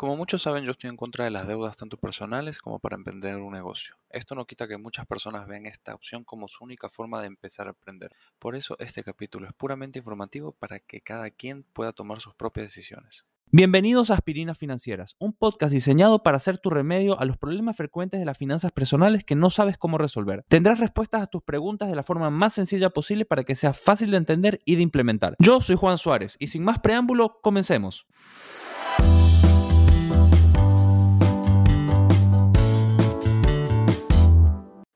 Como muchos saben, yo estoy en contra de las deudas tanto personales como para emprender un negocio. Esto no quita que muchas personas vean esta opción como su única forma de empezar a emprender. Por eso este capítulo es puramente informativo para que cada quien pueda tomar sus propias decisiones. Bienvenidos a Aspirinas Financieras, un podcast diseñado para hacer tu remedio a los problemas frecuentes de las finanzas personales que no sabes cómo resolver. Tendrás respuestas a tus preguntas de la forma más sencilla posible para que sea fácil de entender y de implementar. Yo soy Juan Suárez y sin más preámbulo, comencemos.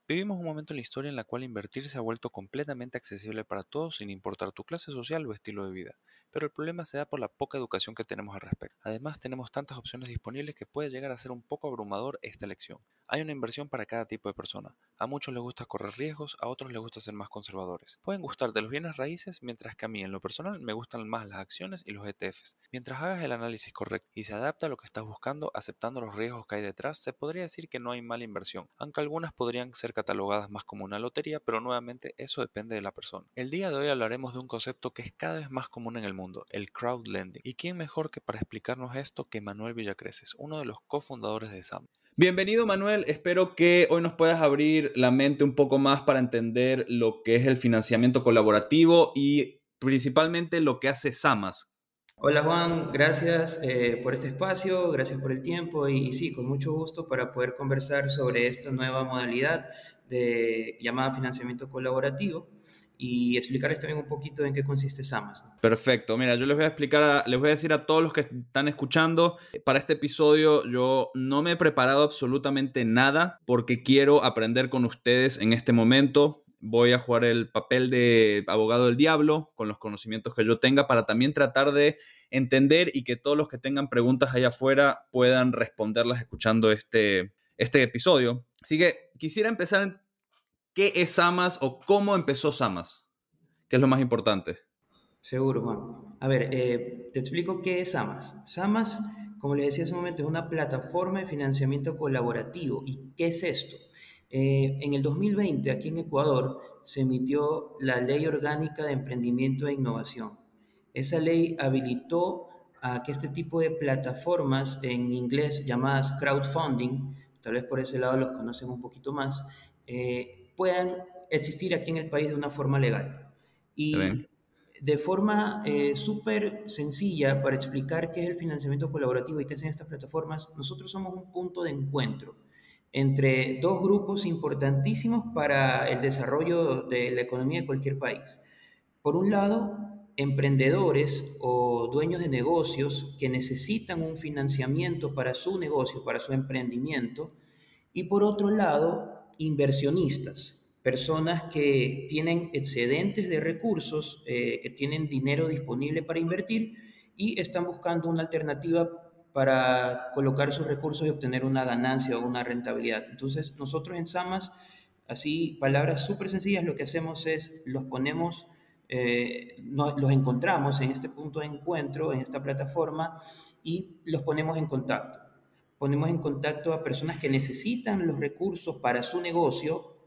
Vivimos un momento en la historia en la cual invertir se ha vuelto completamente accesible para todos sin importar tu clase social o estilo de vida, pero el problema se da por la poca educación que tenemos al respecto. Además, tenemos tantas opciones disponibles que puede llegar a ser un poco abrumador esta elección. Hay una inversión para cada tipo de persona. A muchos les gusta correr riesgos, a otros les gusta ser más conservadores. Pueden gustarte los bienes raíces, mientras que a mí en lo personal me gustan más las acciones y los ETFs. Mientras hagas el análisis correcto y se adapta a lo que estás buscando, aceptando los riesgos que hay detrás, se podría decir que no hay mala inversión, aunque algunas podrían ser catalogadas más como una lotería, pero nuevamente eso depende de la persona. El día de hoy hablaremos de un concepto que es cada vez más común en el mundo, el crowdlending. ¿Y quién mejor que para explicarnos esto que Manuel Villacreces, uno de los cofundadores de SAM? Bienvenido Manuel, espero que hoy nos puedas abrir la mente un poco más para entender lo que es el financiamiento colaborativo y principalmente lo que hace SAMAS. Hola Juan, gracias eh, por este espacio, gracias por el tiempo y, sí, con mucho gusto para poder conversar sobre esta nueva modalidad de llamada financiamiento colaborativo y explicarles también un poquito en qué consiste SAMAS. Perfecto, mira, yo les voy a explicar, les voy a decir a todos los que están escuchando, para este episodio yo no me he preparado absolutamente nada porque quiero aprender con ustedes en este momento. Voy a jugar el papel de abogado del diablo con los conocimientos que yo tenga para también tratar de entender y que todos los que tengan preguntas allá afuera puedan responderlas escuchando este, este episodio. Así que quisiera empezar en ¿Qué es SAMAS o cómo empezó SAMAS? ¿Qué es lo más importante? Seguro, Juan. A ver, eh, te explico qué es SAMAS. SAMAS, como les decía hace un momento, es una plataforma de financiamiento colaborativo. ¿Y qué es esto? Eh, en el 2020, aquí en Ecuador, se emitió la Ley Orgánica de Emprendimiento e Innovación. Esa ley habilitó a que este tipo de plataformas, en inglés llamadas crowdfunding, tal vez por ese lado los conocen un poquito más, eh, puedan existir aquí en el país de una forma legal. Y de forma eh, súper sencilla para explicar qué es el financiamiento colaborativo y qué hacen estas plataformas, nosotros somos un punto de encuentro entre dos grupos importantísimos para el desarrollo de la economía de cualquier país. Por un lado, emprendedores o dueños de negocios que necesitan un financiamiento para su negocio, para su emprendimiento, y por otro lado, inversionistas, personas que tienen excedentes de recursos, eh, que tienen dinero disponible para invertir y están buscando una alternativa para colocar sus recursos y obtener una ganancia o una rentabilidad. Entonces, nosotros en SAMAS, así, palabras súper sencillas, lo que hacemos es los ponemos, eh, los encontramos en este punto de encuentro, en esta plataforma, y los ponemos en contacto ponemos en contacto a personas que necesitan los recursos para su negocio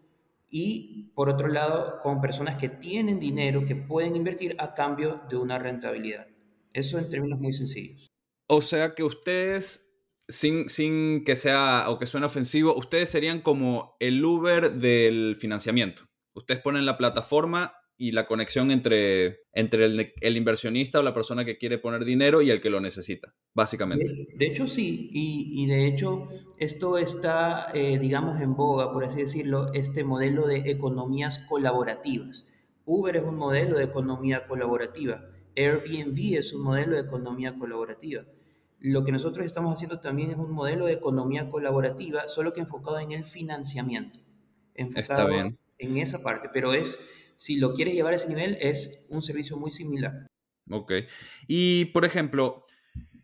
y por otro lado con personas que tienen dinero que pueden invertir a cambio de una rentabilidad. Eso en términos muy sencillos. O sea que ustedes, sin, sin que sea o que suene ofensivo, ustedes serían como el Uber del financiamiento. Ustedes ponen la plataforma y la conexión entre, entre el, inversionista o la persona que quiere poner dinero y el que lo necesita, básicamente. De, hecho, sí, y, de hecho esto está, eh, digamos, en boga, por así decirlo, este modelo de economías colaborativas. Uber es un modelo de economía colaborativa, Airbnb es un modelo de economía colaborativa. Lo que nosotros estamos haciendo también es un modelo de economía colaborativa, solo que enfocado en el financiamiento. Enfocado Está bien. en esa parte, pero es si lo quieres llevar a ese nivel, es un servicio muy similar. Ok. Y, por ejemplo,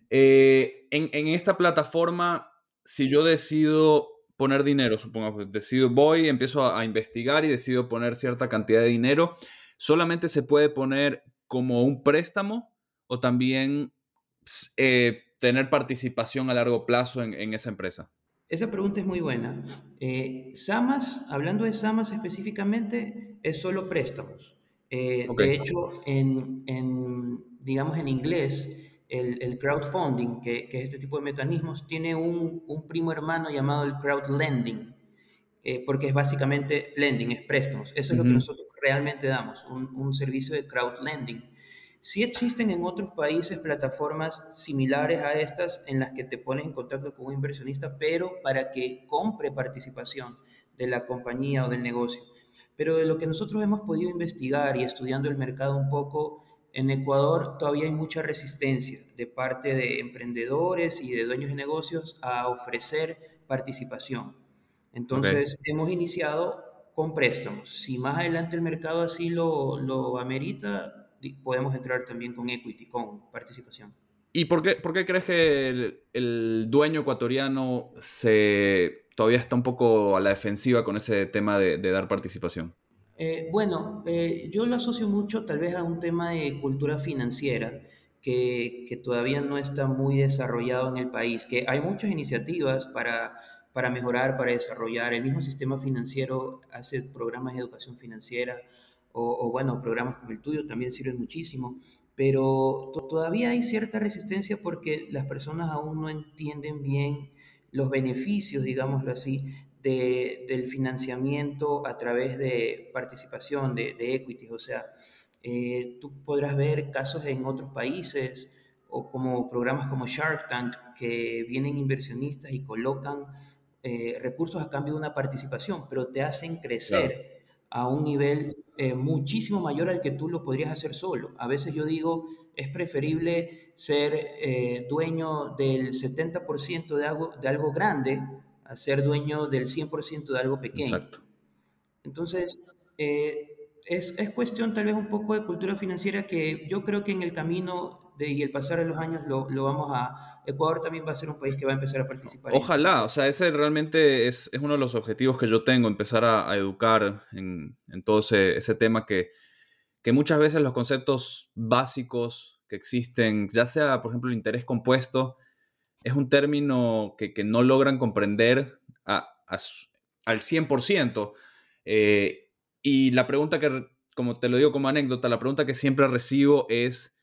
eh, en, esta plataforma, si yo decido poner dinero, supongo, decido, voy, empiezo a, investigar y decido poner cierta cantidad de dinero, ¿solamente se puede poner como un préstamo o también eh, tener participación a largo plazo en esa empresa? Esa pregunta es muy buena. Eh, SAMAS, hablando de SAMAS específicamente, es solo préstamos. Eh, de hecho, en, digamos en inglés, el, crowdfunding, que, es este tipo de mecanismos, tiene un, primo hermano llamado el crowdlending, eh, porque es básicamente lending, es préstamos. Eso es lo que nosotros realmente damos, un, un servicio de crowdlending. Sí existen en otros países plataformas similares a estas en las que te pones en contacto con un inversionista, pero para que compre participación de la compañía o del negocio. Pero de lo que nosotros hemos podido investigar y estudiando el mercado un poco, en Ecuador todavía hay mucha resistencia de parte de emprendedores y de dueños de negocios a ofrecer participación. Entonces, hemos iniciado con préstamos. Si más adelante el mercado así lo, lo amerita, podemos entrar también con equity, con participación. ¿Y por qué, por qué crees que el, dueño ecuatoriano se, todavía está un poco a la defensiva con ese tema de dar participación? Eh, bueno, eh, yo lo asocio mucho tal vez a un tema de cultura financiera que, que, todavía no está muy desarrollado en el país, que hay muchas iniciativas para, para mejorar, para desarrollar. El mismo sistema financiero hace programas de educación financiera o, bueno, programas como el tuyo también sirven muchísimo, pero todavía hay cierta resistencia porque las personas aún no entienden bien los beneficios, digámoslo así, del financiamiento a través de participación, de, de equities. O sea, eh, tú podrás ver casos en otros países o como programas como Shark Tank que vienen inversionistas y colocan eh, recursos a cambio de una participación, pero te hacen crecer a un nivel eh, muchísimo mayor al que tú lo podrías hacer solo. A veces yo digo, es preferible ser dueño del 70% de algo, de algo grande a ser dueño del 100% de algo pequeño. Exacto. Entonces, eh, es, es, cuestión tal vez un poco de cultura financiera que yo creo que en el camino de, y el pasar de los años lo, lo, vamos a... Ecuador también va a ser un país que va a empezar a participar. Ojalá, o sea, ese realmente es, es, uno de los objetivos que yo tengo, empezar a, educar en, en, todo ese, ese tema que, que muchas veces los conceptos básicos que existen, ya sea, por ejemplo, el interés compuesto, es un término que, no logran comprender al 100%. Eh, y la pregunta que, como te lo digo como anécdota, la pregunta que siempre recibo es,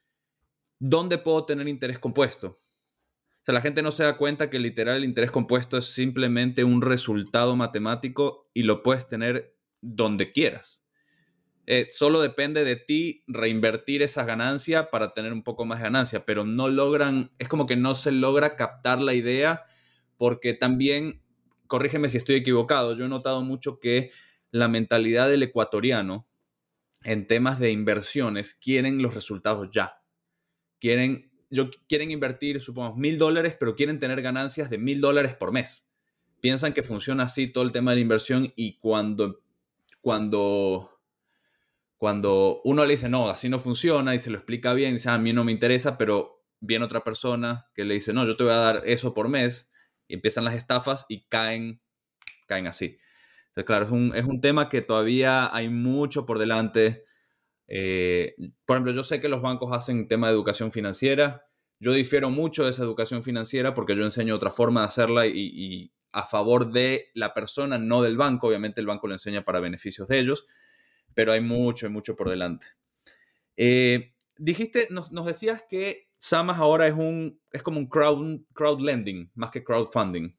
¿dónde puedo tener interés compuesto? O sea, la gente no se da cuenta que literal el interés compuesto es simplemente un resultado matemático y lo puedes tener donde quieras. Eh, solo depende de ti reinvertir esa ganancia para tener un poco más ganancia, pero no logran, es como que no se logra captar la idea porque también, corrígeme si estoy equivocado, yo he notado mucho que la mentalidad del ecuatoriano en temas de inversiones quieren los resultados ya. Quieren, yo, quieren invertir, supongamos, mil dólares, pero quieren tener ganancias de mil dólares por mes. Piensan que funciona así todo el tema de la inversión y cuando, cuando cuando uno le dice, no, así no funciona y se lo explica bien, dice, ah, a mí no me interesa, pero viene otra persona que le dice, no, yo te voy a dar eso por mes, y empiezan las estafas y caen, caen así. Entonces, claro, es un, es un tema que todavía hay mucho por delante. Eh, por ejemplo, yo sé que los bancos hacen tema de educación financiera. Yo difiero mucho de esa educación financiera porque yo enseño otra forma de hacerla y, a favor de la persona, no del banco. Obviamente el banco lo enseña para beneficios de ellos pero hay mucho, hay mucho por delante. Eh, dijiste, nos, decías que Samas ahora es, un, es como un crowd, crowd lending, más que crowdfunding.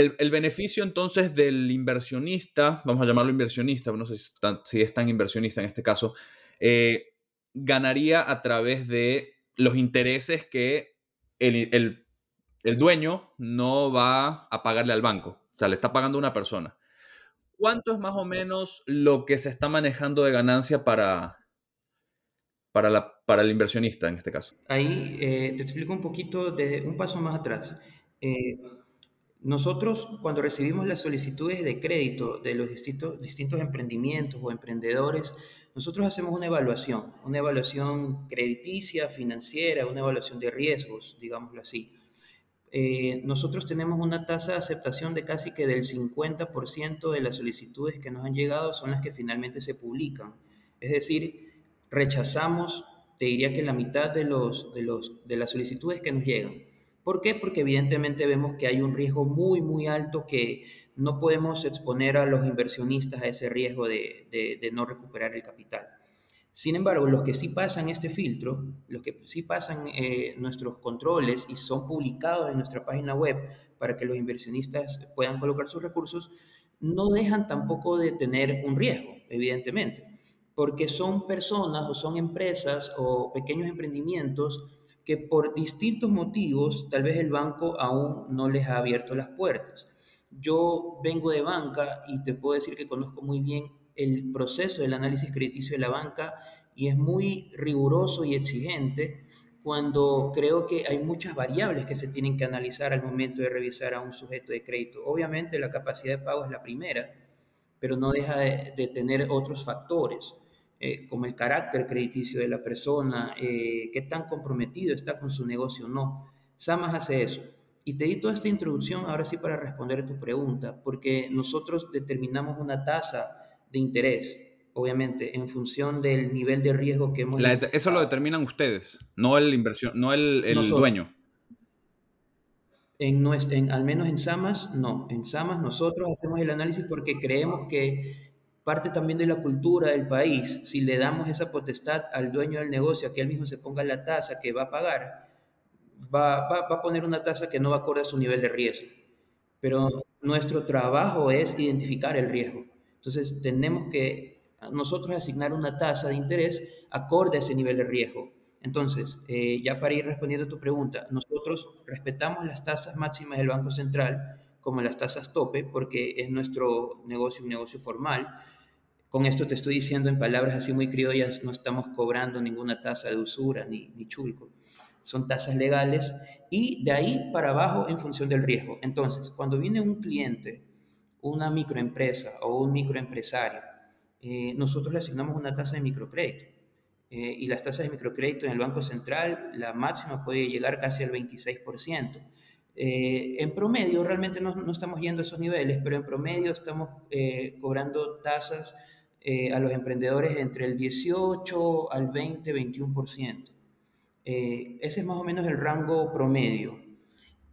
El, beneficio entonces del inversionista, vamos a llamarlo inversionista, no sé si, es tan inversionista en este caso, eh, ganaría a través de los intereses que el, el, dueño no va a pagarle al banco. O sea, le está pagando una persona. ¿Cuánto es más o menos lo que se está manejando de ganancia para, para, la, para el inversionista en este caso? Ahí eh, te explico un poquito de un paso más atrás. Eh, nosotros, cuando recibimos las solicitudes de crédito de los distintos, distintos emprendimientos o emprendedores, nosotros hacemos una evaluación, una evaluación crediticia, financiera, una evaluación de riesgos, digámoslo así. Eh, nosotros tenemos una tasa de aceptación de casi que del 50% de las solicitudes que nos han llegado son las que finalmente se publican. Es decir, rechazamos, te diría que la mitad de, los, de, los, de las solicitudes que nos llegan. ¿Por qué? Porque evidentemente vemos que hay un riesgo muy, muy alto que no podemos exponer a los inversionistas a ese riesgo de, no recuperar el capital. Sin embargo, los que sí pasan este filtro, los que sí pasan eh, nuestros controles y son publicados en nuestra página web para que los inversionistas puedan colocar sus recursos, no dejan tampoco de tener un riesgo, evidentemente, porque son personas o son empresas o pequeños emprendimientos que por distintos motivos tal vez el banco aún no les ha abierto las puertas. Yo vengo de banca y te puedo decir que conozco muy bien el proceso del análisis crediticio de la banca y es muy riguroso y exigente cuando creo que hay muchas variables que se tienen que analizar al momento de revisar a un sujeto de crédito. Obviamente la capacidad de pago es la primera, pero no deja de, tener otros factores, eh, como el carácter crediticio de la persona, eh, qué tan comprometido está con su negocio o no. Samas hace eso. Y te di toda esta introducción ahora sí para responder a tu pregunta, porque nosotros determinamos una tasa de interés, obviamente, en función del nivel de riesgo que hemos... eso lo determinan ustedes, no el, inversión, no el, el dueño. En, en, al menos en SAMAS, no. En SAMAS nosotros hacemos el análisis porque creemos que parte también de la cultura del país, si le damos esa potestad al dueño del negocio, a que él mismo se ponga la tasa que va a pagar, va, va, va a poner una tasa que no va acorde a su nivel de riesgo. Pero nuestro trabajo es identificar el riesgo. Entonces, tenemos que nosotros asignar una tasa de interés acorde a ese nivel de riesgo. Entonces, eh, ya para ir respondiendo a tu pregunta, nosotros respetamos las tasas máximas del Banco Central como las tasas tope porque es nuestro negocio un negocio formal. Con esto te estoy diciendo en palabras así muy criollas, no estamos cobrando ninguna tasa de usura ni, ni chulco. Son tasas legales y de ahí para abajo en función del riesgo. Entonces, cuando viene un cliente una microempresa o un microempresario, eh, nosotros le asignamos una tasa de microcrédito. Eh, y las tasas de microcrédito en el Banco Central, la máxima puede llegar casi al 26%. Eh, en promedio, realmente no, no, estamos yendo a esos niveles, pero en promedio estamos cobrando tasas a los emprendedores entre el 18 al 20, 21%. ese es más o menos el rango promedio.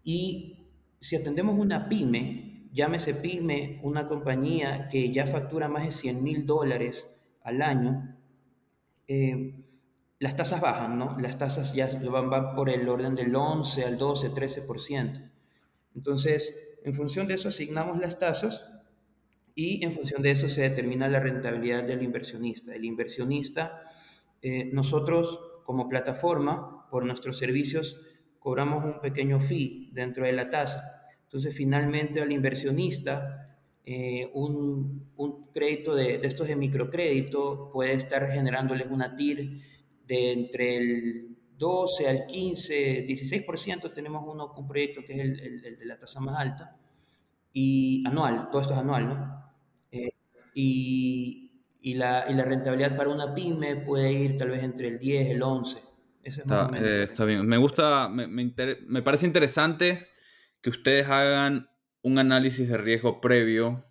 Y si atendemos una pyme, llámese PYME, una compañía que ya factura más de 100 mil dólares al año, eh, las tasas bajan, ¿no? Las tasas ya van, por el orden del 11 al 12, 13%. Entonces, en función de eso asignamos las tasas y en función de eso se determina la rentabilidad del inversionista. El inversionista, eh, nosotros como plataforma, por nuestros servicios, cobramos un pequeño fee dentro de la tasa entonces, finalmente al inversionista, eh, un, un, crédito de, de, estos de microcrédito puede estar generándoles una TIR de entre el 12 al 15, 16%. Tenemos uno, un proyecto que es el, el, de la tasa más alta, y anual, todo esto es anual, ¿no? Eh, y, y, la, y la rentabilidad para una pyme puede ir tal vez entre el 10, el 11. Ese es está, eh, está bien. Me gusta, me, me, me parece interesante que ustedes hagan un análisis de riesgo previo,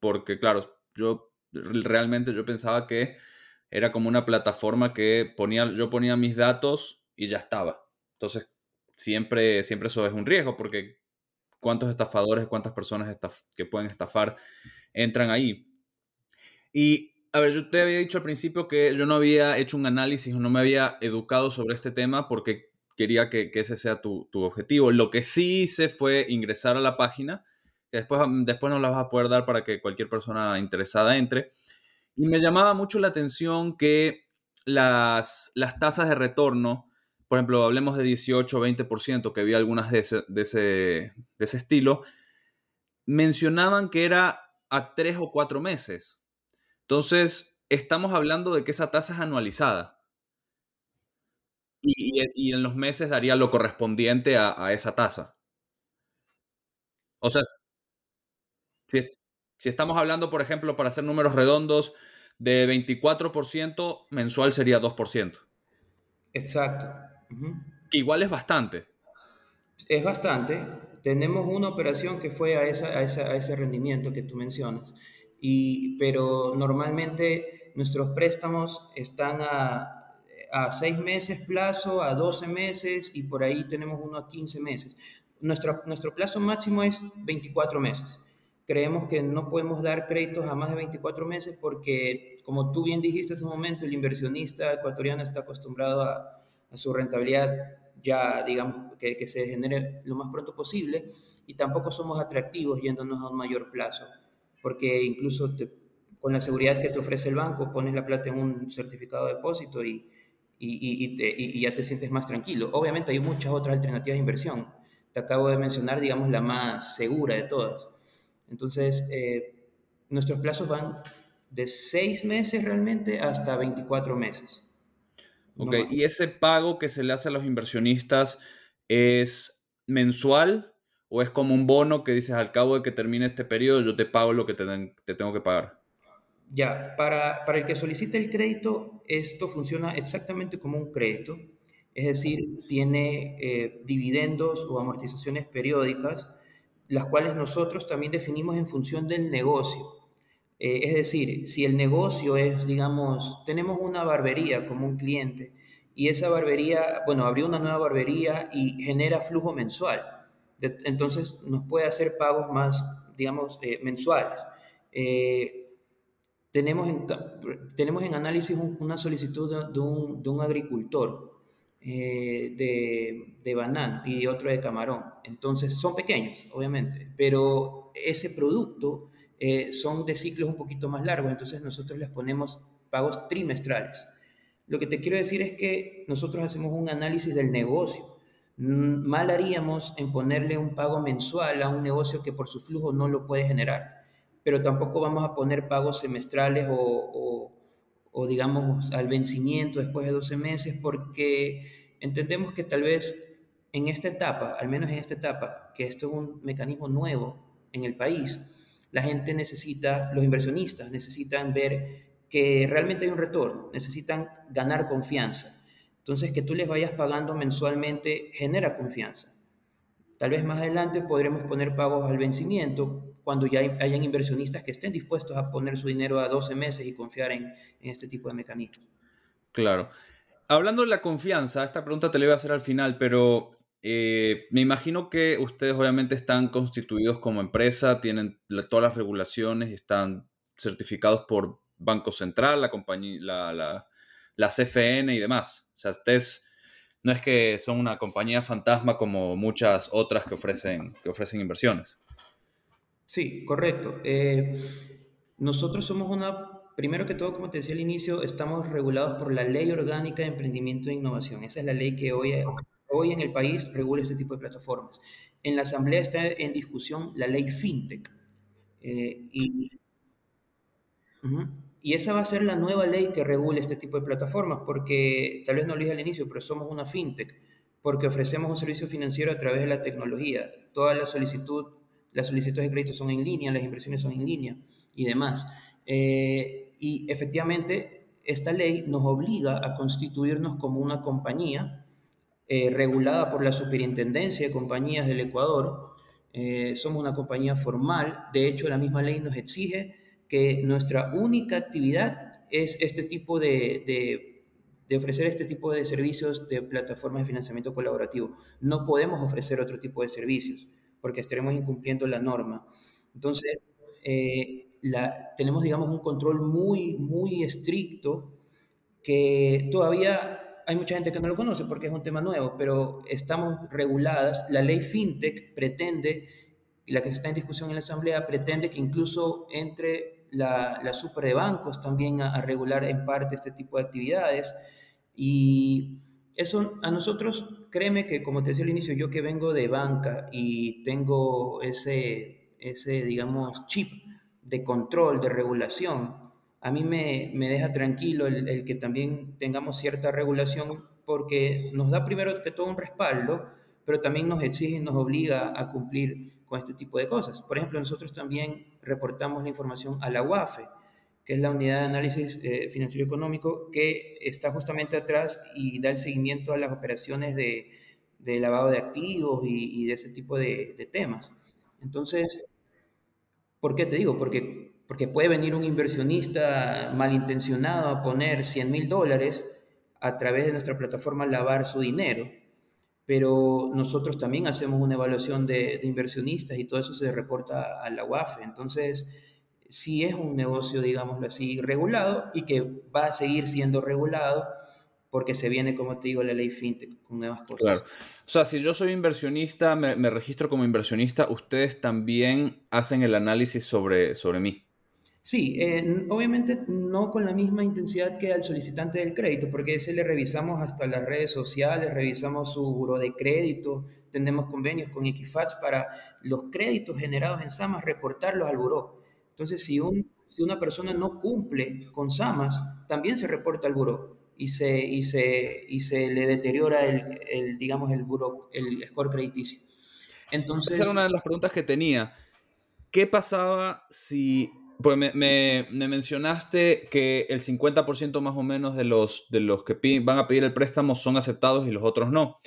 porque claro, yo realmente yo pensaba que era como una plataforma que ponía, yo ponía mis datos y ya estaba. Entonces, siempre, siempre eso es un riesgo, porque cuántos estafadores, cuántas personas que pueden estafar entran ahí. Y, a ver, yo te había dicho al principio que yo no había hecho un análisis no me había educado sobre este tema porque quería que, ese sea tu, objetivo. Lo que sí hice fue ingresar a la página, que después, después nos la vas a poder dar para que cualquier persona interesada entre. Y me llamaba mucho la atención que las, las tasas de retorno, por ejemplo, hablemos de 18 o 20%, que había algunas de ese, de ese, de ese estilo, mencionaban que era a tres o cuatro meses. Entonces, estamos hablando de que esa tasa es anualizada. Y, en los meses daría lo correspondiente a, esa tasa. O sea, si, estamos hablando, por ejemplo, para hacer números redondos, de 24% mensual sería 2%. Exacto. igual es bastante. Es bastante. Tenemos una operación que fue a, a, a ese rendimiento que tú mencionas. Y, pero normalmente nuestros préstamos están a, a seis meses plazo, a 12 meses y por ahí tenemos uno a 15 meses. Nuestro, nuestro plazo máximo es 24 meses. Creemos que no podemos dar créditos a más de 24 meses porque, como tú bien dijiste hace un momento, el inversionista ecuatoriano está acostumbrado a, su rentabilidad ya, digamos, que, que, se genere lo más pronto posible y tampoco somos atractivos yéndonos a un mayor plazo, porque incluso con la seguridad que te ofrece el banco, pones la plata en un certificado de depósito y, y, y, y ya te sientes más tranquilo. Obviamente hay muchas otras alternativas de inversión. Te acabo de mencionar, digamos, la más segura de todas entonces, eh, nuestros plazos van de seis meses realmente hasta 24 meses. Ok, ¿y ese pago que se le hace a los inversionistas es mensual o es como un bono que dices al cabo de que termine este periodo yo te pago lo que te, tengo que pagar? Ya, para, para, el que solicite el crédito, esto funciona exactamente como un crédito, es decir, tiene eh, dividendos o amortizaciones periódicas las cuales nosotros también definimos en función del negocio. Eh, es decir, si el negocio es, digamos, tenemos una barbería como un cliente y esa barbería, bueno, abrió una nueva barbería y genera flujo mensual. entonces nos puede hacer pagos más, digamos, eh, mensuales. Eh, tenemos, en, tenemos en análisis una solicitud de un, de un agricultor eh, de, de banano y otro de camarón. Entonces son pequeños, obviamente, pero ese producto eh, son de ciclos un poquito más largos, entonces nosotros les ponemos pagos trimestrales. Lo que te quiero decir es que nosotros hacemos un análisis del negocio. Mal haríamos en ponerle un pago mensual a un negocio que por su flujo no lo puede generar, pero tampoco vamos a poner pagos semestrales o o digamos al vencimiento después de 12 meses, porque entendemos que tal vez en esta etapa, al menos en esta etapa, que esto es un mecanismo nuevo en el país, la gente necesita, los inversionistas necesitan ver que realmente hay un retorno, necesitan ganar confianza. Entonces, que tú les vayas pagando mensualmente genera confianza. Tal vez más adelante podremos poner pagos al vencimiento cuando ya hayan inversionistas que estén dispuestos a poner su dinero a 12 meses y confiar en, este tipo de mecanismos. Claro. Hablando de la confianza, esta pregunta te la iba a hacer al final, pero eh, me imagino que ustedes obviamente están constituidos como empresa, tienen todas las regulaciones están certificados por Banco Central, la compañía, la, CFN y demás. O sea, ustedes no es que son una compañía fantasma como muchas otras que ofrecen inversiones. Sí, correcto. Eh, nosotros somos una, primero que todo, como te decía al inicio, estamos regulados por la Ley Orgánica de Emprendimiento e Innovación. Esa es la ley que hoy, hoy en el país regula este tipo de plataformas. En la Asamblea está en discusión la ley FinTech. Eh, y, y esa va a ser la nueva ley que regule este tipo de plataformas, porque tal vez no lo dije al inicio, pero somos una fintech, porque ofrecemos un servicio financiero a través de la tecnología. Toda la solicitud, las solicitudes de crédito son en línea, las inversiones son en línea y demás. Eh, y efectivamente, esta ley nos obliga a constituirnos como una compañía eh, regulada por la Superintendencia de Compañías del Ecuador. Eh, somos una compañía formal, de hecho la misma ley nos exige que nuestra única actividad es este tipo de, de, ofrecer este tipo de servicios de plataformas de financiamiento colaborativo. No podemos ofrecer otro tipo de servicios porque estaremos incumpliendo la norma. Entonces, eh, la, tenemos, digamos, un control muy, muy estricto que todavía hay mucha gente que no lo conoce porque es un tema nuevo, pero estamos reguladas. La ley FinTech pretende, y la que está en discusión en la Asamblea, pretende que incluso entre la, la super de bancos también a, regular en parte este tipo de actividades. Y eso a nosotros, créeme que como te decía al inicio, yo que vengo de banca y tengo ese, ese digamos, chip de control, de regulación, a mí me, me deja tranquilo el, el, que también tengamos cierta regulación porque nos da primero que todo un respaldo, pero también nos exige y nos obliga a cumplir con este tipo de cosas. Por ejemplo, nosotros también reportamos la información a la UAFE, que es la unidad de análisis eh, financiero económico, que está justamente atrás y da el seguimiento a las operaciones de, de lavado de activos y, de ese tipo de, de, temas. Entonces, ¿por qué te digo? Porque, porque puede venir un inversionista malintencionado a poner 100 mil dólares a través de nuestra plataforma lavar su dinero pero nosotros también hacemos una evaluación de, inversionistas y todo eso se reporta a la UAFE. Entonces, sí es un negocio, digámoslo así, regulado y que va a seguir siendo regulado porque se viene, como te digo, la ley FinTech con nuevas cosas. Claro. O sea, si yo soy inversionista, me, me registro como inversionista, ustedes también hacen el análisis sobre, sobre mí. Sí, eh, obviamente no con la misma intensidad que al solicitante del crédito, porque ese le revisamos hasta las redes sociales, revisamos su buro de crédito, tenemos convenios con Equifax para los créditos generados en SAMAS reportarlos al buró. Entonces, si, un, si una persona no cumple con SAMAS, también se reporta al buró y se, y se, y se le deteriora el, el, digamos, el, buró, el score crediticio. Entonces, Esa era una de las preguntas que tenía. ¿Qué pasaba si pues me, me, mencionaste que el 50% más o menos de los, de los que van a pedir el préstamo son aceptados y los otros no.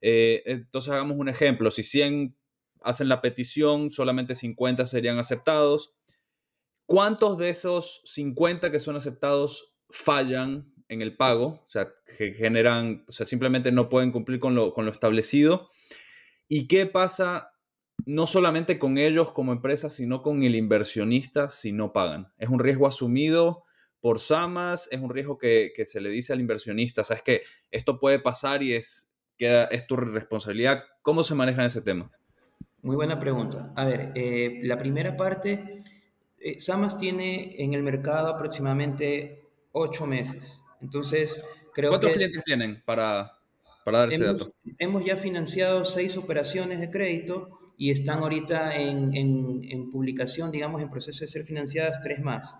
Eh, entonces hagamos un ejemplo. Si 100 hacen la petición, solamente 50 serían aceptados. ¿Cuántos de esos 50 que son aceptados fallan en el pago? O sea, que generan, o sea, simplemente no pueden cumplir con lo, con lo establecido. ¿Y qué pasa no solamente con ellos como empresa, sino con el inversionista si no pagan. Es un riesgo asumido por SAMAS, es un riesgo que, se le dice al inversionista, sabes que esto puede pasar y es, que es tu responsabilidad. ¿Cómo se maneja ese tema? Muy buena pregunta. A ver, eh, la primera parte, eh, SAMAS tiene en el mercado aproximadamente ocho meses. Entonces, creo ¿Cuántos clientes tienen para, para dar ese dato? Hemos ya financiado seis operaciones de crédito y están ahorita en, en, publicación, digamos, en proceso de ser financiadas tres más.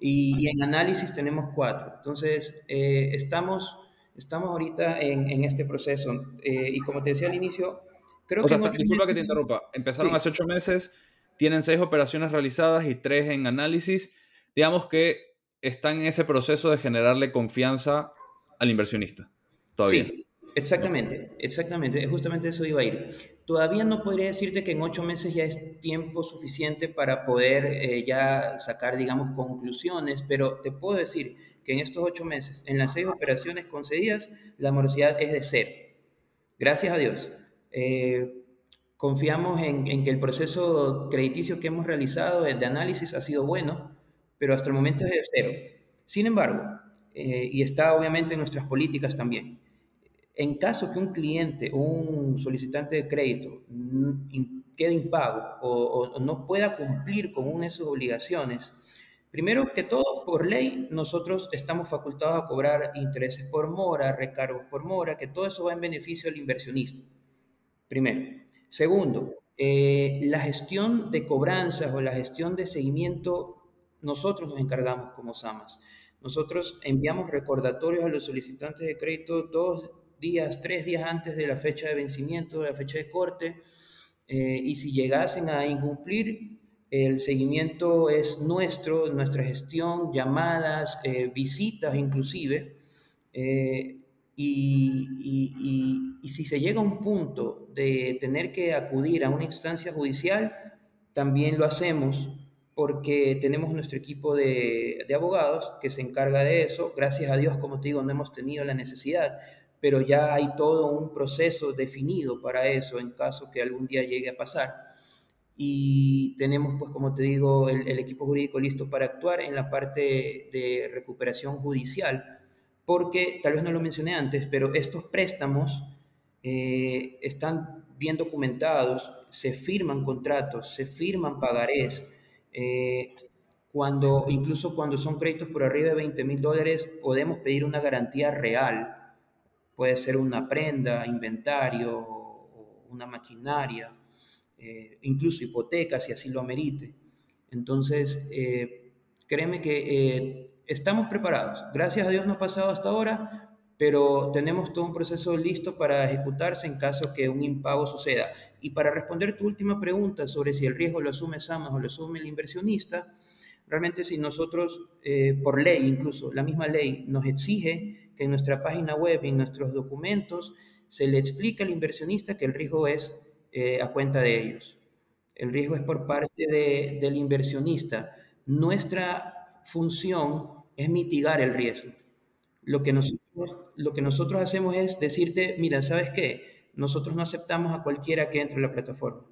Y, en análisis tenemos cuatro. Entonces, eh, estamos, estamos ahorita en, en este proceso. Eh, y como te decía al inicio, creo que... Sea, disculpa que te interrumpa. Empezaron hace ocho meses, tienen seis operaciones realizadas y tres en análisis. Digamos que están en ese proceso de generarle confianza al inversionista. Todavía. Sí, exactamente, exactamente. Justamente eso iba a ir. Todavía no podría decirte que en ocho meses ya es tiempo suficiente para poder eh, ya sacar, digamos, conclusiones, pero te puedo decir que en estos ocho meses, en las seis operaciones concedidas, la morosidad es de cero. Gracias a Dios. Eh, confiamos en, que el proceso crediticio que hemos realizado de análisis ha sido bueno, pero hasta el momento es de cero. Sin embargo, eh, y está obviamente en nuestras políticas también, en caso que un cliente o un solicitante de crédito quede impago o, no pueda cumplir con una de sus obligaciones, primero que todo, por ley, nosotros estamos facultados a cobrar intereses por mora, recargos por mora, que todo eso va en beneficio del inversionista. Primero. Segundo, eh, la gestión de cobranzas o la gestión de seguimiento, nosotros nos encargamos como SAMAS. Nosotros enviamos recordatorios a los solicitantes de crédito dos días, tres días antes de la fecha de vencimiento, de la fecha de corte, eh, y si llegasen a incumplir, el seguimiento es nuestro, nuestra gestión, llamadas, eh, visitas inclusive, eh, y, y, si se llega a un punto de tener que acudir a una instancia judicial, también lo hacemos porque tenemos nuestro equipo de, de, abogados que se encarga de eso. Gracias a Dios, como te digo, no hemos tenido la necesidad, pero ya hay todo un proceso definido para eso en caso que algún día llegue a pasar. Y tenemos, pues, como te digo, el, equipo jurídico listo para actuar en la parte de recuperación judicial, porque tal vez no lo mencioné antes, pero estos préstamos eh, están bien documentados, se firman contratos, se firman pagarés. Eh, cuando, incluso cuando son créditos por arriba de 20 mil dólares, podemos pedir una garantía real puede ser una prenda, inventario, una maquinaria, eh, incluso hipotecas si así lo amerite. Entonces, créeme que estamos preparados. Gracias a Dios no ha pasado hasta ahora, pero tenemos todo un proceso listo para ejecutarse en caso que un impago suceda. Y para responder tu última pregunta sobre si el riesgo lo asume SAMAS o lo asume el inversionista, realmente si nosotros, por ley incluso, la misma ley nos exige que en nuestra página web y en nuestros documentos se le explica al inversionista que el riesgo es eh, a cuenta de ellos. El riesgo es por parte del inversionista. Nuestra función es mitigar el riesgo. Lo que, nosotros, lo que nosotros hacemos es decirte, mira, ¿sabes qué? nosotros no aceptamos a cualquiera que entre a la plataforma.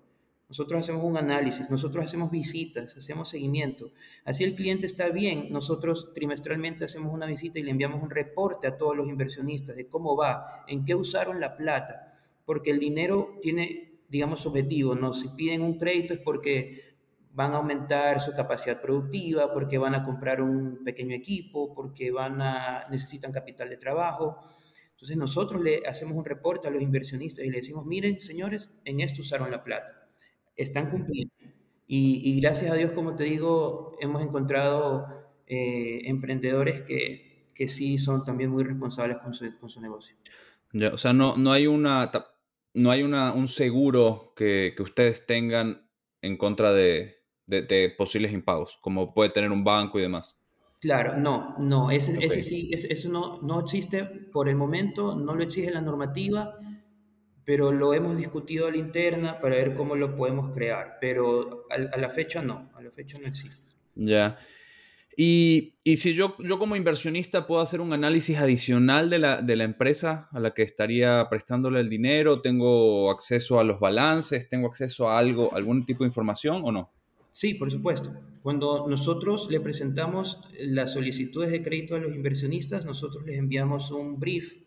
Nosotros hacemos un análisis, nosotros hacemos visitas, hacemos seguimiento. Así el cliente está bien, nosotros trimestralmente hacemos una visita y le enviamos un reporte a todos los inversionistas de cómo va, en qué usaron la plata, porque el dinero tiene, digamos, objetivo, ¿no? Si piden un crédito es porque van a aumentar su capacidad productiva, porque van a comprar un pequeño equipo, porque van a, necesitan capital de trabajo. Entonces nosotros le hacemos un reporte a los inversionistas y le decimos, miren, señores, en esto usaron la plata están cumpliendo. Y, gracias a Dios, como te digo, hemos encontrado eh, emprendedores que, que, sí son también muy responsables con su, con su negocio. Ya, o sea, no, no hay, una, no hay una, un seguro que, que ustedes tengan en contra de, de, posibles impagos, como puede tener un banco y demás. Claro, no, no, ese, ese sí, eso no, no existe por el momento, no lo exige la normativa pero lo hemos discutido a la interna para ver cómo lo podemos crear, pero a, la fecha no, a la fecha no existe. Ya. Y, y, si yo, yo como inversionista puedo hacer un análisis adicional de la, de la empresa a la que estaría prestándole el dinero, tengo acceso a los balances, tengo acceso a algo, algún tipo de información o no? Sí, por supuesto. Cuando nosotros le presentamos las solicitudes de crédito a los inversionistas, nosotros les enviamos un brief,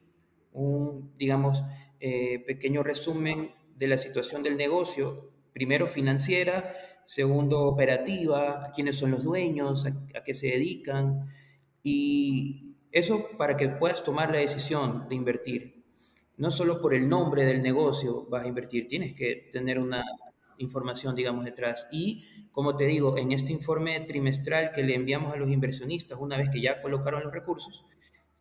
un, digamos, eh, pequeño resumen de la situación del negocio, primero financiera, segundo operativa, quiénes son los dueños, a, qué se dedican, y eso para que puedas tomar la decisión de invertir. No solo por el nombre del negocio vas a invertir, tienes que tener una información, digamos, detrás. Y, como te digo, en este informe trimestral que le enviamos a los inversionistas, una vez que ya colocaron los recursos,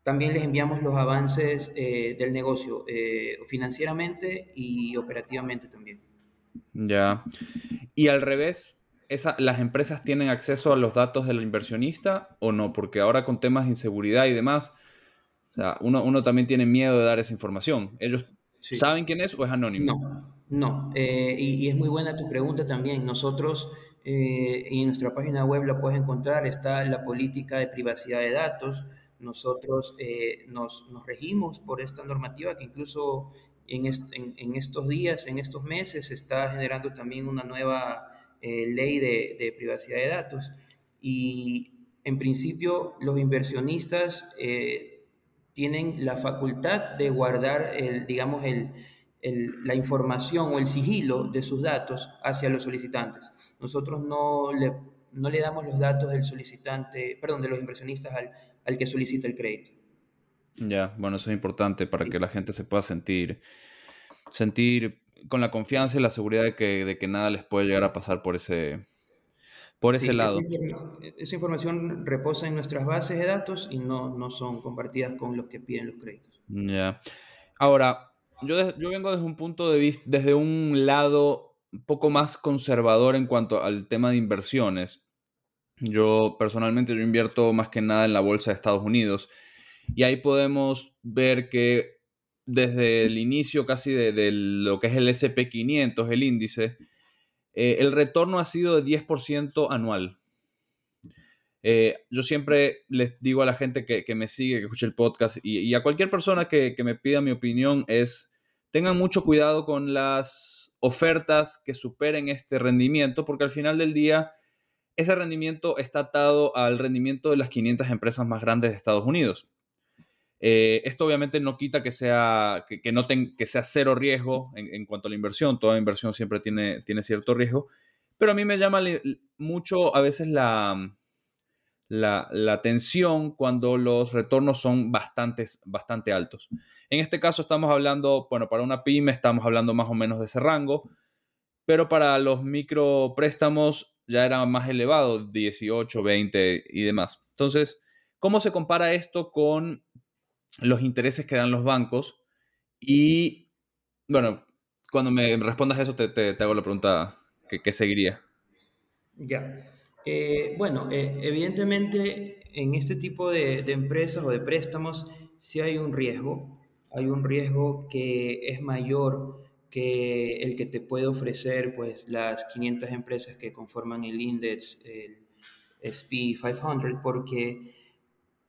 también les enviamos los avances eh, del negocio, eh, financieramente y operativamente también. Ya. Y al revés, esa, ¿las empresas tienen acceso a los datos del inversionista o no? Porque ahora con temas de inseguridad y demás, o sea, uno, uno también tiene miedo de dar esa información. ¿Ellos saben quién es o es anónimo? No, no. Eh, y, y, es muy buena tu pregunta también. Nosotros, y en nuestra página web la puedes encontrar, está la política de privacidad de datos nosotros eh, nos, regimos por esta normativa que incluso en, en, estos días, en estos meses, se está generando también una nueva eh, ley de, privacidad de datos. Y en principio los inversionistas eh, tienen la facultad de guardar, el, digamos, el, la información o el sigilo de sus datos hacia los solicitantes. Nosotros no le, no le damos los datos del solicitante, perdón, de los inversionistas al, al que solicita el crédito. Ya, bueno, eso es importante para que la gente se pueda sentir, sentir con la confianza y la seguridad de que, de que nada les puede llegar a pasar por ese, por ese lado. Esa, información reposa en nuestras bases de datos y no, no son compartidas con los que piden los créditos. Ya. Ahora, yo, yo vengo desde un punto de vista, desde un lado un poco más conservador en cuanto al tema de inversiones. Yo personalmente yo invierto más que nada en la bolsa de Estados Unidos y ahí podemos ver que desde el inicio casi de, lo que es el SP500, el índice, eh, el retorno ha sido de 10% anual. Eh, yo siempre les digo a la gente que, me sigue, que escuche el podcast y, a cualquier persona que, que me pida mi opinión es, tengan mucho cuidado con las ofertas que superen este rendimiento porque al final del día ese rendimiento está atado al rendimiento de las 500 empresas más grandes de Estados Unidos. Eh, esto obviamente no quita que sea, que, no que sea cero riesgo en, cuanto a la inversión. Toda inversión siempre tiene, tiene cierto riesgo. Pero a mí me llama mucho a veces la, la, la, atención cuando los retornos son bastante, bastante altos. En este caso estamos hablando, bueno, para una pyme estamos hablando más o menos de ese rango, pero para los micropréstamos ya era más elevado, 18, 20 y demás. Entonces, ¿cómo se compara esto con los intereses que dan los bancos? Y, bueno, cuando me respondas eso, te, te, hago la pregunta que, seguiría. Ya. Eh, bueno, eh, evidentemente en este tipo de, de, empresas o de préstamos sí hay un riesgo. Hay un riesgo que es mayor que el que te puede ofrecer pues, las 500 empresas que conforman el index, el SP 500, porque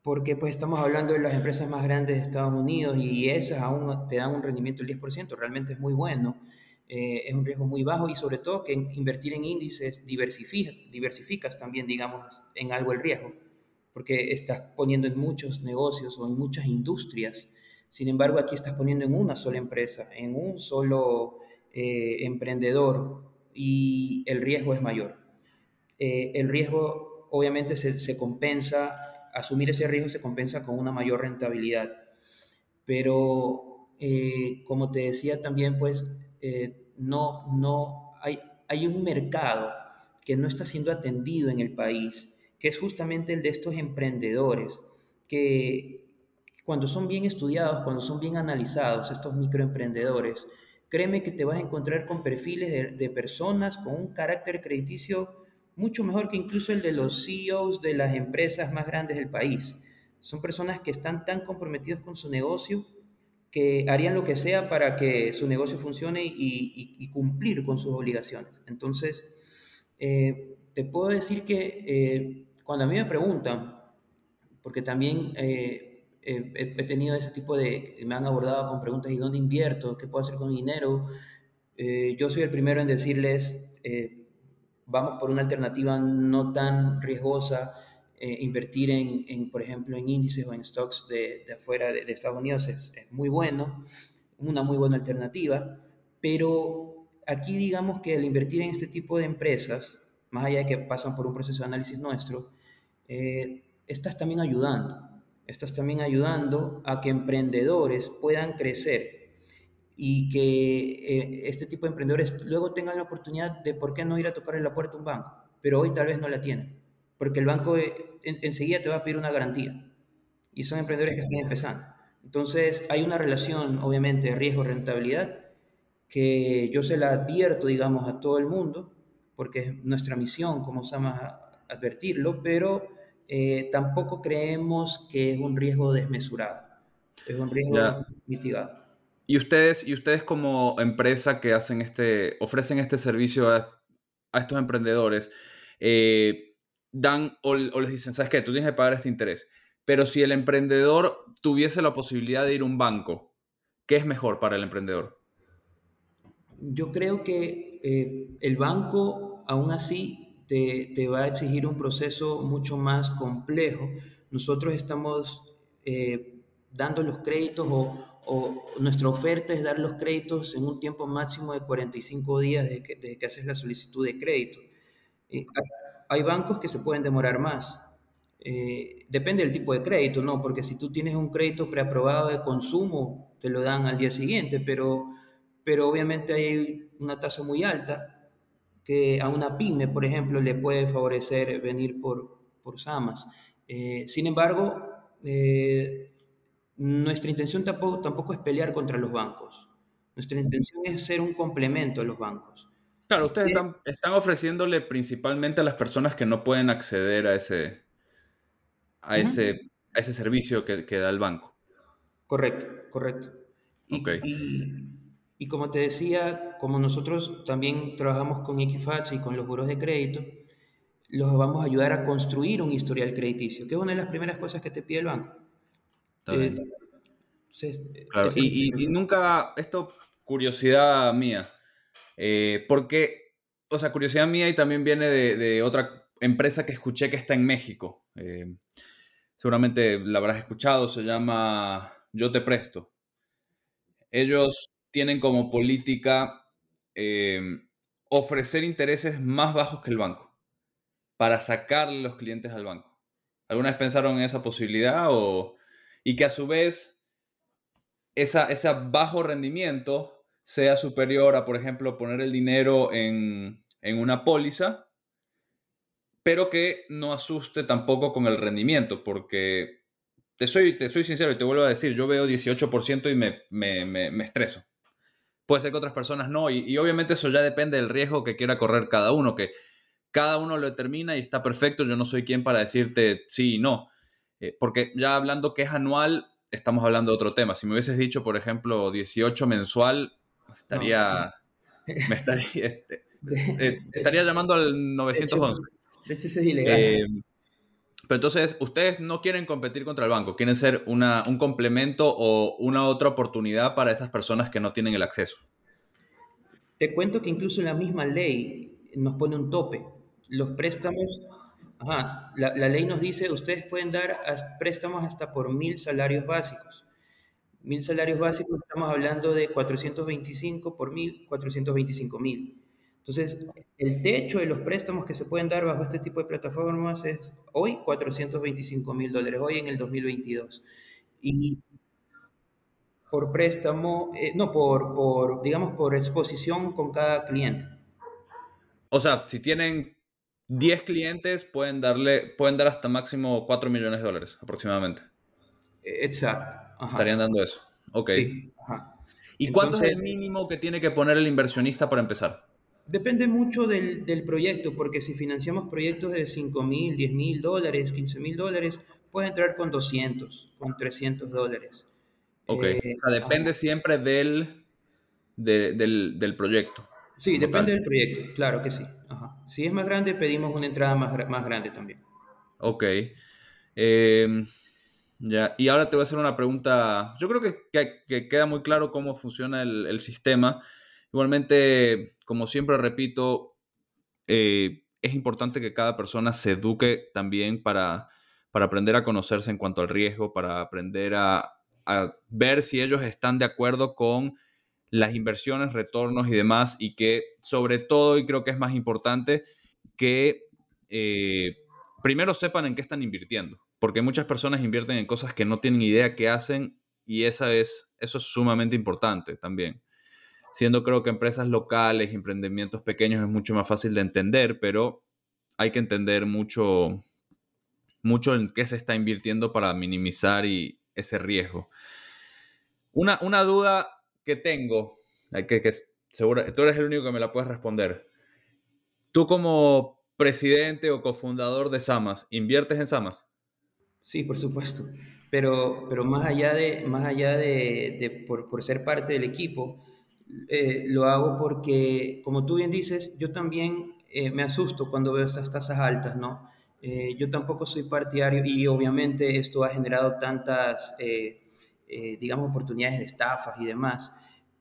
porque pues estamos hablando de las empresas más grandes de Estados Unidos y esas aún te dan un rendimiento del 10%, realmente es muy bueno, eh, es un riesgo muy bajo y sobre todo que invertir en índices diversifica, diversificas también, digamos, en algo el riesgo, porque estás poniendo en muchos negocios o en muchas industrias, sin embargo aquí estás poniendo en una sola empresa, en un solo eh, emprendedor y el riesgo es mayor. Eh, el riesgo obviamente se, se compensa asumir ese riesgo se compensa con una mayor rentabilidad. Pero, eh, como te decía también, pues eh, no, no hay, hay un mercado que no está siendo atendido en el país, que es justamente el de estos emprendedores, que cuando son bien estudiados, cuando son bien analizados, estos microemprendedores, créeme que te vas a encontrar con perfiles de, de personas con un carácter crediticio mucho mejor que incluso el de los CEOs de las empresas más grandes del país. Son personas que están tan comprometidos con su negocio que harían lo que sea para que su negocio funcione y, cumplir con sus obligaciones. Entonces, eh, te puedo decir que eh, cuando a mí me preguntan, porque también eh, he tenido ese tipo de, me han abordado con preguntas, ¿y dónde invierto? ¿Qué puedo hacer con dinero? yo soy el primero en decirles, vamos por una alternativa no tan riesgosa, eh, invertir en, por ejemplo, en índices o en stocks de, de afuera de, Estados Unidos es, muy bueno, una muy buena alternativa, pero aquí digamos que al invertir en este tipo de empresas, más allá de que pasan por un proceso de análisis nuestro, eh, estás también ayudando, estás también ayudando a que emprendedores puedan crecer y que eh, este tipo de emprendedores luego tengan la oportunidad de por qué no ir a tocarle la puerta a un banco, pero hoy tal vez no la tienen, porque el banco eh, enseguida te va a pedir una garantía y son emprendedores que están empezando. Entonces hay una relación obviamente de riesgo-rentabilidad que yo se la advierto, digamos, a todo el mundo, porque es nuestra misión como Sama advertirlo, pero eh, tampoco creemos que es un riesgo desmesurado, es un riesgo mitigado. Y ustedes, y ustedes como empresa que hacen este, ofrecen este servicio a, estos emprendedores, eh, dan o, les dicen, ¿sabes qué? Tú tienes que pagar este interés. Pero si el emprendedor tuviese la posibilidad de ir a un banco, ¿qué es mejor para el emprendedor? Yo creo que eh, el banco, aún así, te, te, va a exigir un proceso mucho más complejo. Nosotros estamos eh, dando los créditos o, o nuestra oferta es dar los créditos en un tiempo máximo de 45 días desde que, que haces la solicitud de crédito. hay bancos que se pueden demorar más. Eh, depende del tipo de crédito, ¿no? Porque si tú tienes un crédito preaprobado de consumo, te lo dan al día siguiente, pero, pero obviamente hay una tasa muy alta que a una pyme, por ejemplo, le puede favorecer venir por, por SAMAS. Eh, sin embargo, eh, nuestra intención tampoco, tampoco es pelear contra los bancos. Nuestra intención es ser un complemento a los bancos. Claro, ustedes están, están, ofreciéndole principalmente a las personas que no pueden acceder a ese, a ese, a ese servicio que, que, da el banco. Correcto, correcto. Y, y, como te decía, como nosotros también trabajamos con Equifax y con los buros de crédito, los vamos a ayudar a construir un historial crediticio, que es una de las primeras cosas que te pide el banco. Eh, y, nunca, esto, curiosidad mía, eh, porque, o sea, curiosidad mía y también viene de, otra empresa que escuché que está en México. Eh, seguramente la habrás escuchado, se llama Yo Te Presto. Ellos tienen como política ofrecer intereses más bajos que el banco para sacarle los clientes al banco. ¿Alguna vez pensaron en esa posibilidad o, y que a su vez esa, ese bajo rendimiento sea superior a, por ejemplo, poner el dinero en, una póliza, pero que no asuste tampoco con el rendimiento, porque te soy, te soy sincero y te vuelvo a decir, yo veo 18% y me, me, estreso. Puede ser que otras personas no, y, y, obviamente eso ya depende del riesgo que quiera correr cada uno, que cada uno lo determina y está perfecto, yo no soy quien para decirte sí y no. Eh, porque ya hablando que es anual, estamos hablando de otro tema. Si me hubieses dicho, por ejemplo, 18 mensual, estaría, me estaría, este, eh, estaría llamando al 911. De hecho, eso es ilegal. Eh, Pero entonces, ustedes no quieren competir contra el banco, quieren ser una, un complemento o una otra oportunidad para esas personas que no tienen el acceso. Te cuento que incluso la misma ley nos pone un tope. Los préstamos, ajá, la, la ley nos dice, ustedes pueden dar préstamos hasta por mil salarios básicos. Mil salarios básicos, estamos hablando de 425 por mil, 425 mil. Entonces, el techo de los préstamos que se pueden dar bajo este tipo de plataformas es hoy 425 mil dólares, hoy en el 2022. Y por préstamo, eh, no, por, por, digamos, por exposición con cada cliente. O sea, si tienen 10 clientes, pueden, darle, pueden dar hasta máximo 4 millones de dólares aproximadamente. Eh, exacto. Estarían dando eso. Ok. Sí, ¿Y cuánto es el mínimo que tiene que poner el inversionista para empezar? Depende mucho del, del proyecto, porque si financiamos proyectos de 5 mil, 10 mil dólares, 15 mil dólares, puede entrar con 200, con 300 dólares. Ok, eh, o sea, depende siempre del, del, del, proyecto. Sí, depende del proyecto, claro que sí. Ajá. Si es más grande, pedimos una entrada más, más grande también. Ok. Eh, ya, y ahora te voy a hacer una pregunta. Yo creo que, que, queda muy claro cómo funciona el, el, sistema. Igualmente, como siempre repito, eh, es importante que cada persona se eduque también para, para aprender a conocerse en cuanto al riesgo, para aprender a, a ver si ellos están de acuerdo con las inversiones, retornos y demás, y que sobre todo, y creo que es más importante, que eh, primero sepan en qué están invirtiendo, porque muchas personas invierten en cosas que no tienen idea qué hacen y esa es, eso es sumamente importante también. Siendo creo que empresas locales, emprendimientos pequeños es mucho más fácil de entender, pero hay que entender mucho, mucho en qué se está invirtiendo para minimizar y, ese riesgo. Una, una duda que tengo, que, que seguro, tú eres el único que me la puedes responder. Tú como presidente o cofundador de Samas, ¿inviertes en Samas? Sí, por supuesto. Pero, pero más allá de, más allá de, de por, por, ser parte del equipo, eh, lo hago porque, como tú bien dices, yo también eh, me asusto cuando veo estas tasas altas, ¿no? Eh, yo tampoco soy partidario y obviamente esto ha generado tantas, eh, eh, digamos, oportunidades de estafas y demás,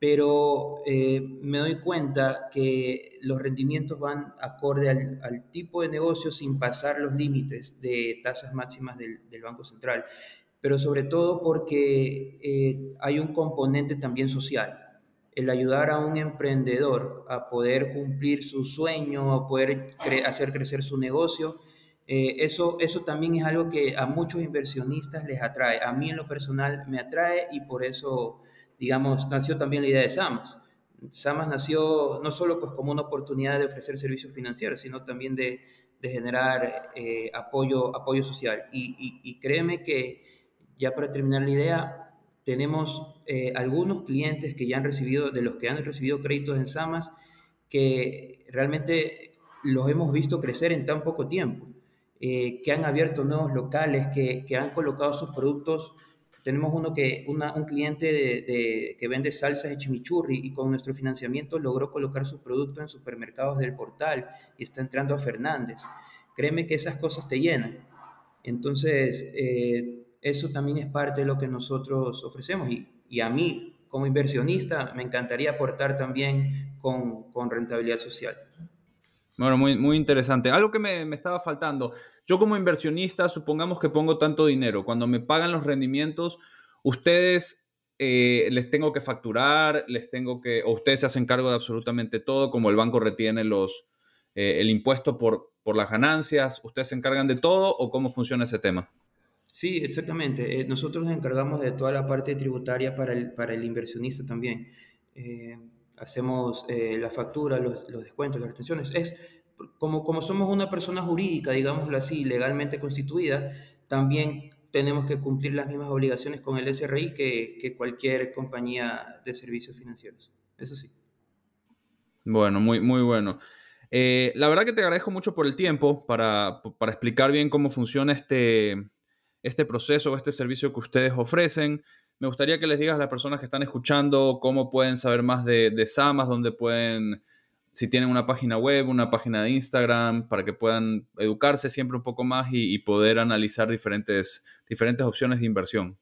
pero me doy cuenta que los rendimientos van acorde al, tipo de negocio sin pasar los límites de tasas máximas del, del Banco Central, pero sobre todo porque hay un componente también social el ayudar a un emprendedor a poder cumplir su sueño, a poder hacer crecer su negocio, eh, eso, eso también es algo que a muchos inversionistas les atrae. A mí en lo personal me atrae y por eso, digamos, nació también la idea de SAMAS. SAMAS nació no solo pues como una oportunidad de ofrecer servicios financieros, sino también de, generar eh, apoyo, apoyo social. Y, y, créeme que, ya para terminar la idea, tenemos eh, algunos clientes que ya han recibido, de los que han recibido créditos en SAMAS, que realmente los hemos visto crecer en tan poco tiempo. Eh, que han abierto nuevos locales, que, que, han colocado sus productos. Tenemos uno que, un cliente que vende salsas de chimichurri y con nuestro financiamiento logró colocar sus productos en supermercados del portal y está entrando a Fernández. Créeme que esas cosas te llenan. Entonces, eh, eso también es parte de lo que nosotros ofrecemos y, y, a mí, como inversionista, me encantaría aportar también con, con rentabilidad social. Bueno, muy, muy interesante. Algo que me, me, estaba faltando. Yo como inversionista, supongamos que pongo tanto dinero. Cuando me pagan los rendimientos, ustedes eh, les tengo que facturar, les tengo que, o ustedes se hacen cargo de absolutamente todo, como el banco retiene los, eh, el impuesto por, por las ganancias, ¿ustedes se encargan de todo o cómo funciona ese tema? Sí, exactamente. Eh, nosotros nos encargamos de toda la parte tributaria para el, para el inversionista también. Hacemos eh, la factura, los, descuentos, las retenciones. Es como, como somos una persona jurídica, digámoslo así, legalmente constituida, también tenemos que cumplir las mismas obligaciones con el SRI que, que cualquier compañía de servicios financieros. Eso sí. Bueno, muy, muy bueno. Eh, la verdad que te agradezco mucho por el tiempo para, para explicar bien cómo funciona este, este proceso o este servicio que ustedes ofrecen. Me gustaría que les digas a las personas que están escuchando cómo pueden saber más de, de SAMAS, dónde pueden si tienen una página web, una página de Instagram, para que puedan educarse siempre un poco más y, poder analizar diferentes, diferentes opciones de inversión.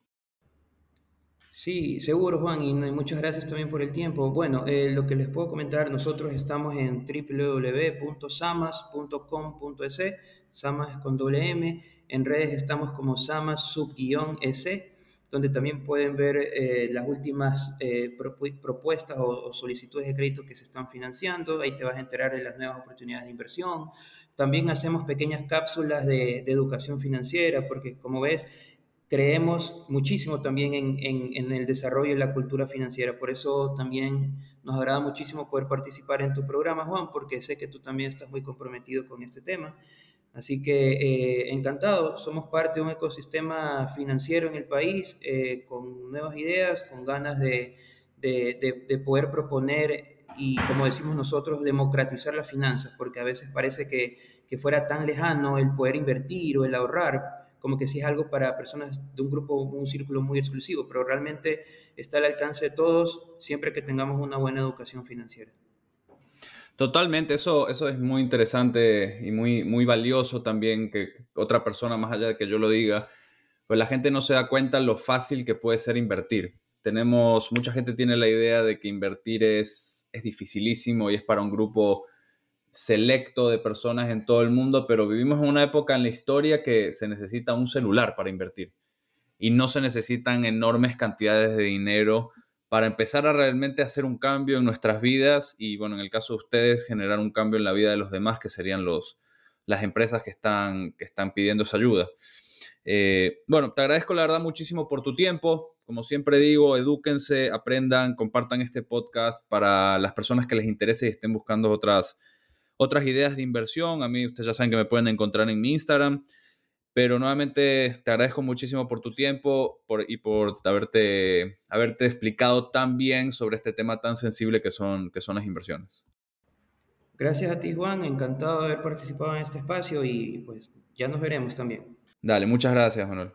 Sí, seguro Juan, y muchas gracias también por el tiempo. Bueno, eh, lo que les puedo comentar, nosotros estamos en www.samas.com.es, Samas con doble M, en redes estamos como Samas sub-S, donde también pueden ver eh, las últimas eh, propuestas o, solicitudes de crédito que se están financiando, ahí te vas a enterar de las nuevas oportunidades de inversión. También hacemos pequeñas cápsulas de, de educación financiera, porque como ves, creemos muchísimo también en, el desarrollo y la cultura financiera. Por eso también nos agrada muchísimo poder participar en tu programa, Juan, porque sé que tú también estás muy comprometido con este tema. Así que eh, encantado, somos parte de un ecosistema financiero en el país, eh, con nuevas ideas, con ganas de, poder proponer y, como decimos nosotros, democratizar las finanzas, porque a veces parece que, que fuera tan lejano el poder invertir o el ahorrar, como que sí es algo para personas de un grupo, un círculo muy exclusivo, pero realmente está al alcance de todos siempre que tengamos una buena educación financiera. Totalmente, eso, eso es muy interesante y muy, muy valioso también que otra persona, más allá de que yo lo diga, pues la gente no se da cuenta lo fácil que puede ser invertir. Tenemos, mucha gente tiene la idea de que invertir es, es dificilísimo y es para un grupo selecto de personas en todo el mundo, pero vivimos en una época en la historia que se necesita un celular para invertir y no se necesitan enormes cantidades de dinero para empezar a realmente hacer un cambio en nuestras vidas y, bueno, en el caso de ustedes, generar un cambio en la vida de los demás, que serían los, las empresas que están, que están pidiendo esa ayuda. Eh, bueno, te agradezco la verdad muchísimo por tu tiempo. Como siempre digo, edúquense, aprendan, compartan este podcast para las personas que les interese y estén buscando otras otras ideas de inversión. A mí ustedes ya saben que me pueden encontrar en mi Instagram. Pero nuevamente te agradezco muchísimo por tu tiempo y por haberte, haberte explicado tan bien sobre este tema tan sensible que son, que son las inversiones. Gracias a ti, Juan. Encantado de haber participado en este espacio y pues ya nos veremos también. Dale, muchas gracias, Manuel.